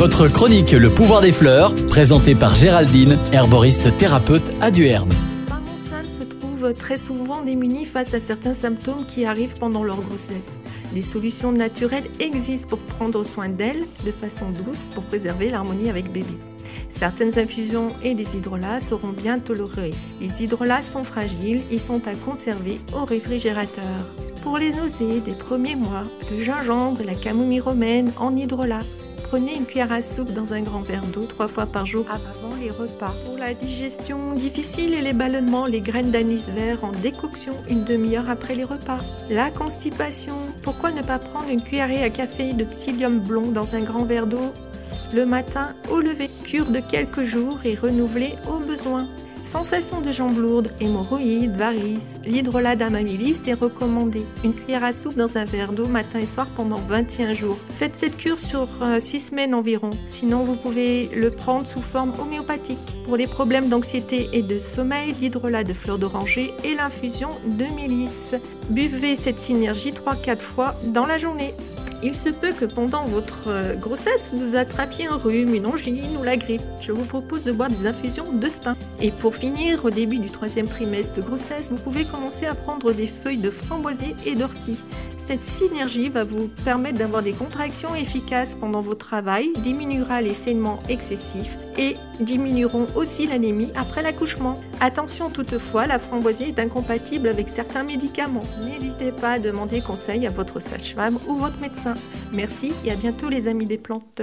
Votre chronique Le pouvoir des fleurs, présentée par Géraldine, herboriste thérapeute à Duerne. femmes enceintes se trouvent très souvent démunies face à certains symptômes qui arrivent pendant leur grossesse. Des solutions naturelles existent pour prendre soin d'elles de façon douce pour préserver l'harmonie avec bébé. Certaines infusions et des hydrolats seront bien tolérées. Les hydrolats sont fragiles, ils sont à conserver au réfrigérateur. Pour les nausées des premiers mois, le gingembre et la camomille romaine en hydrolat. Prenez une cuillère à soupe dans un grand verre d'eau trois fois par jour avant les repas. Pour la digestion difficile et les ballonnements, les graines d'anis vert en décoction une demi-heure après les repas. La constipation, pourquoi ne pas prendre une cuillerée à café de psyllium blond dans un grand verre d'eau? Le matin au lever. Cure de quelques jours et renouvelée au besoin. Sensation de jambes lourdes, hémorroïdes, varices, l'hydrolat d'amamilis est recommandé. Une cuillère à soupe dans un verre d'eau matin et soir pendant 21 jours. Faites cette cure sur 6 semaines environ. Sinon, vous pouvez le prendre sous forme homéopathique. Pour les problèmes d'anxiété et de sommeil, l'hydrolat de fleurs d'oranger et l'infusion de mélisse. Buvez cette synergie 3-4 fois dans la journée. Il se peut que pendant votre euh, grossesse, vous attrapiez un rhume, une angine ou la grippe. Je vous propose de boire des infusions de thym. Et pour finir, au début du troisième trimestre de grossesse, vous pouvez commencer à prendre des feuilles de framboisier et d'ortie. Cette synergie va vous permettre d'avoir des contractions efficaces pendant votre travail, diminuera les saignements excessifs et diminueront aussi l'anémie après l'accouchement. Attention toutefois, la framboisier est incompatible avec certains médicaments. N'hésitez pas à demander conseil à votre sage-femme ou votre médecin. Merci et à bientôt les amis des plantes.